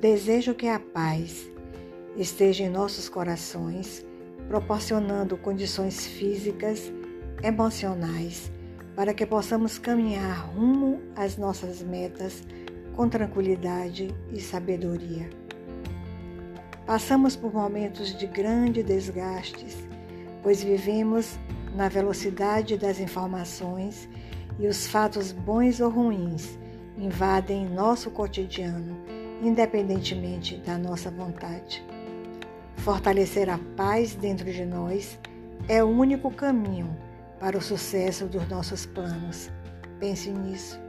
Desejo que a paz esteja em nossos corações, proporcionando condições físicas, emocionais, para que possamos caminhar rumo às nossas metas com tranquilidade e sabedoria. Passamos por momentos de grande desgastes, pois vivemos na velocidade das informações e os fatos bons ou ruins invadem nosso cotidiano, independentemente da nossa vontade. Fortalecer a paz dentro de nós é o único caminho para o sucesso dos nossos planos. Pense nisso.